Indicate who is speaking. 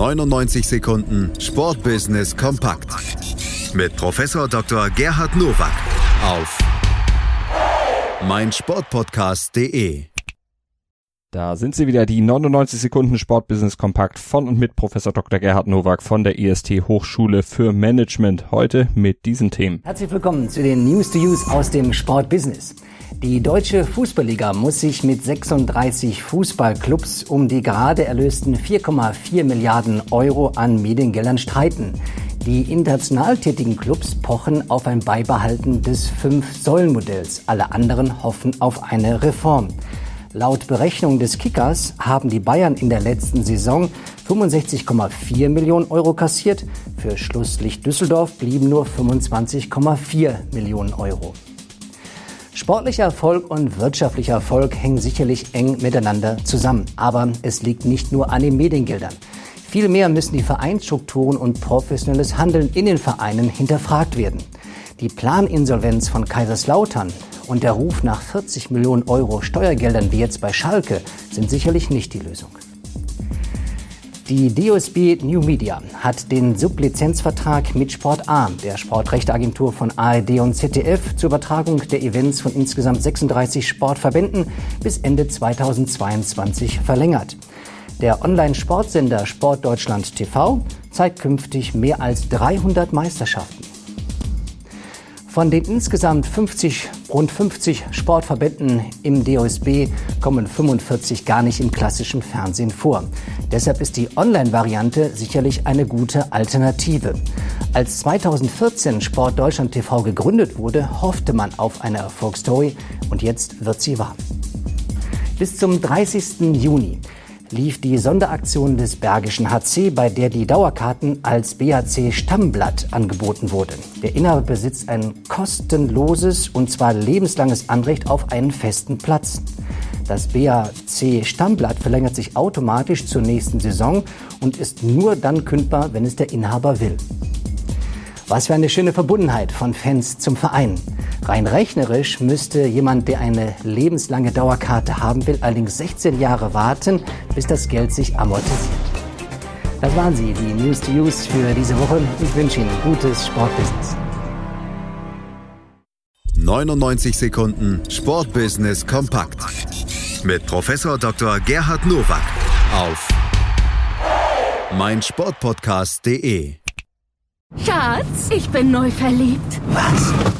Speaker 1: 99 Sekunden Sportbusiness kompakt mit Professor Dr. Gerhard Nowak auf meinsportpodcast.de.
Speaker 2: Da sind sie wieder, die 99 Sekunden Sportbusiness Kompakt von und mit Professor Dr. Gerhard Nowak von der IST Hochschule für Management. Heute mit diesen Themen.
Speaker 3: Herzlich willkommen zu den News to Use aus dem Sportbusiness. Die deutsche Fußballliga muss sich mit 36 Fußballclubs um die gerade erlösten 4,4 Milliarden Euro an Mediengeldern streiten. Die international tätigen Clubs pochen auf ein Beibehalten des Fünf-Säulen-Modells. Alle anderen hoffen auf eine Reform. Laut Berechnung des Kickers haben die Bayern in der letzten Saison 65,4 Millionen Euro kassiert. Für Schlusslicht Düsseldorf blieben nur 25,4 Millionen Euro. Sportlicher Erfolg und wirtschaftlicher Erfolg hängen sicherlich eng miteinander zusammen. Aber es liegt nicht nur an den Mediengeldern. Vielmehr müssen die Vereinsstrukturen und professionelles Handeln in den Vereinen hinterfragt werden. Die Planinsolvenz von Kaiserslautern und der Ruf nach 40 Millionen Euro Steuergeldern wie jetzt bei Schalke sind sicherlich nicht die Lösung. Die DOSB New Media hat den Sublizenzvertrag mit Sport A, der Sportrechteagentur von ARD und ZDF, zur Übertragung der Events von insgesamt 36 Sportverbänden bis Ende 2022 verlängert. Der Online-Sportsender Sportdeutschland TV zeigt künftig mehr als 300 Meisterschaften. Von den insgesamt 50, rund 50 Sportverbänden im DOSB kommen 45 gar nicht im klassischen Fernsehen vor. Deshalb ist die Online-Variante sicherlich eine gute Alternative. Als 2014 Sport Deutschland TV gegründet wurde, hoffte man auf eine Erfolgsstory und jetzt wird sie wahr. Bis zum 30. Juni lief die Sonderaktion des Bergischen HC, bei der die Dauerkarten als BHC Stammblatt angeboten wurden. Der Inhaber besitzt ein kostenloses und zwar lebenslanges Anrecht auf einen festen Platz. Das BHC Stammblatt verlängert sich automatisch zur nächsten Saison und ist nur dann kündbar, wenn es der Inhaber will. Was für eine schöne Verbundenheit von Fans zum Verein. Rein rechnerisch müsste jemand, der eine lebenslange Dauerkarte haben will, allerdings 16 Jahre warten, bis das Geld sich amortisiert. Das waren sie, die News to Use für diese Woche. Ich wünsche Ihnen gutes Sportbusiness.
Speaker 1: 99 Sekunden Sportbusiness kompakt mit Professor Dr. Gerhard Nowak auf meinsportpodcast.de.
Speaker 4: Schatz, ich bin neu verliebt.
Speaker 5: Was?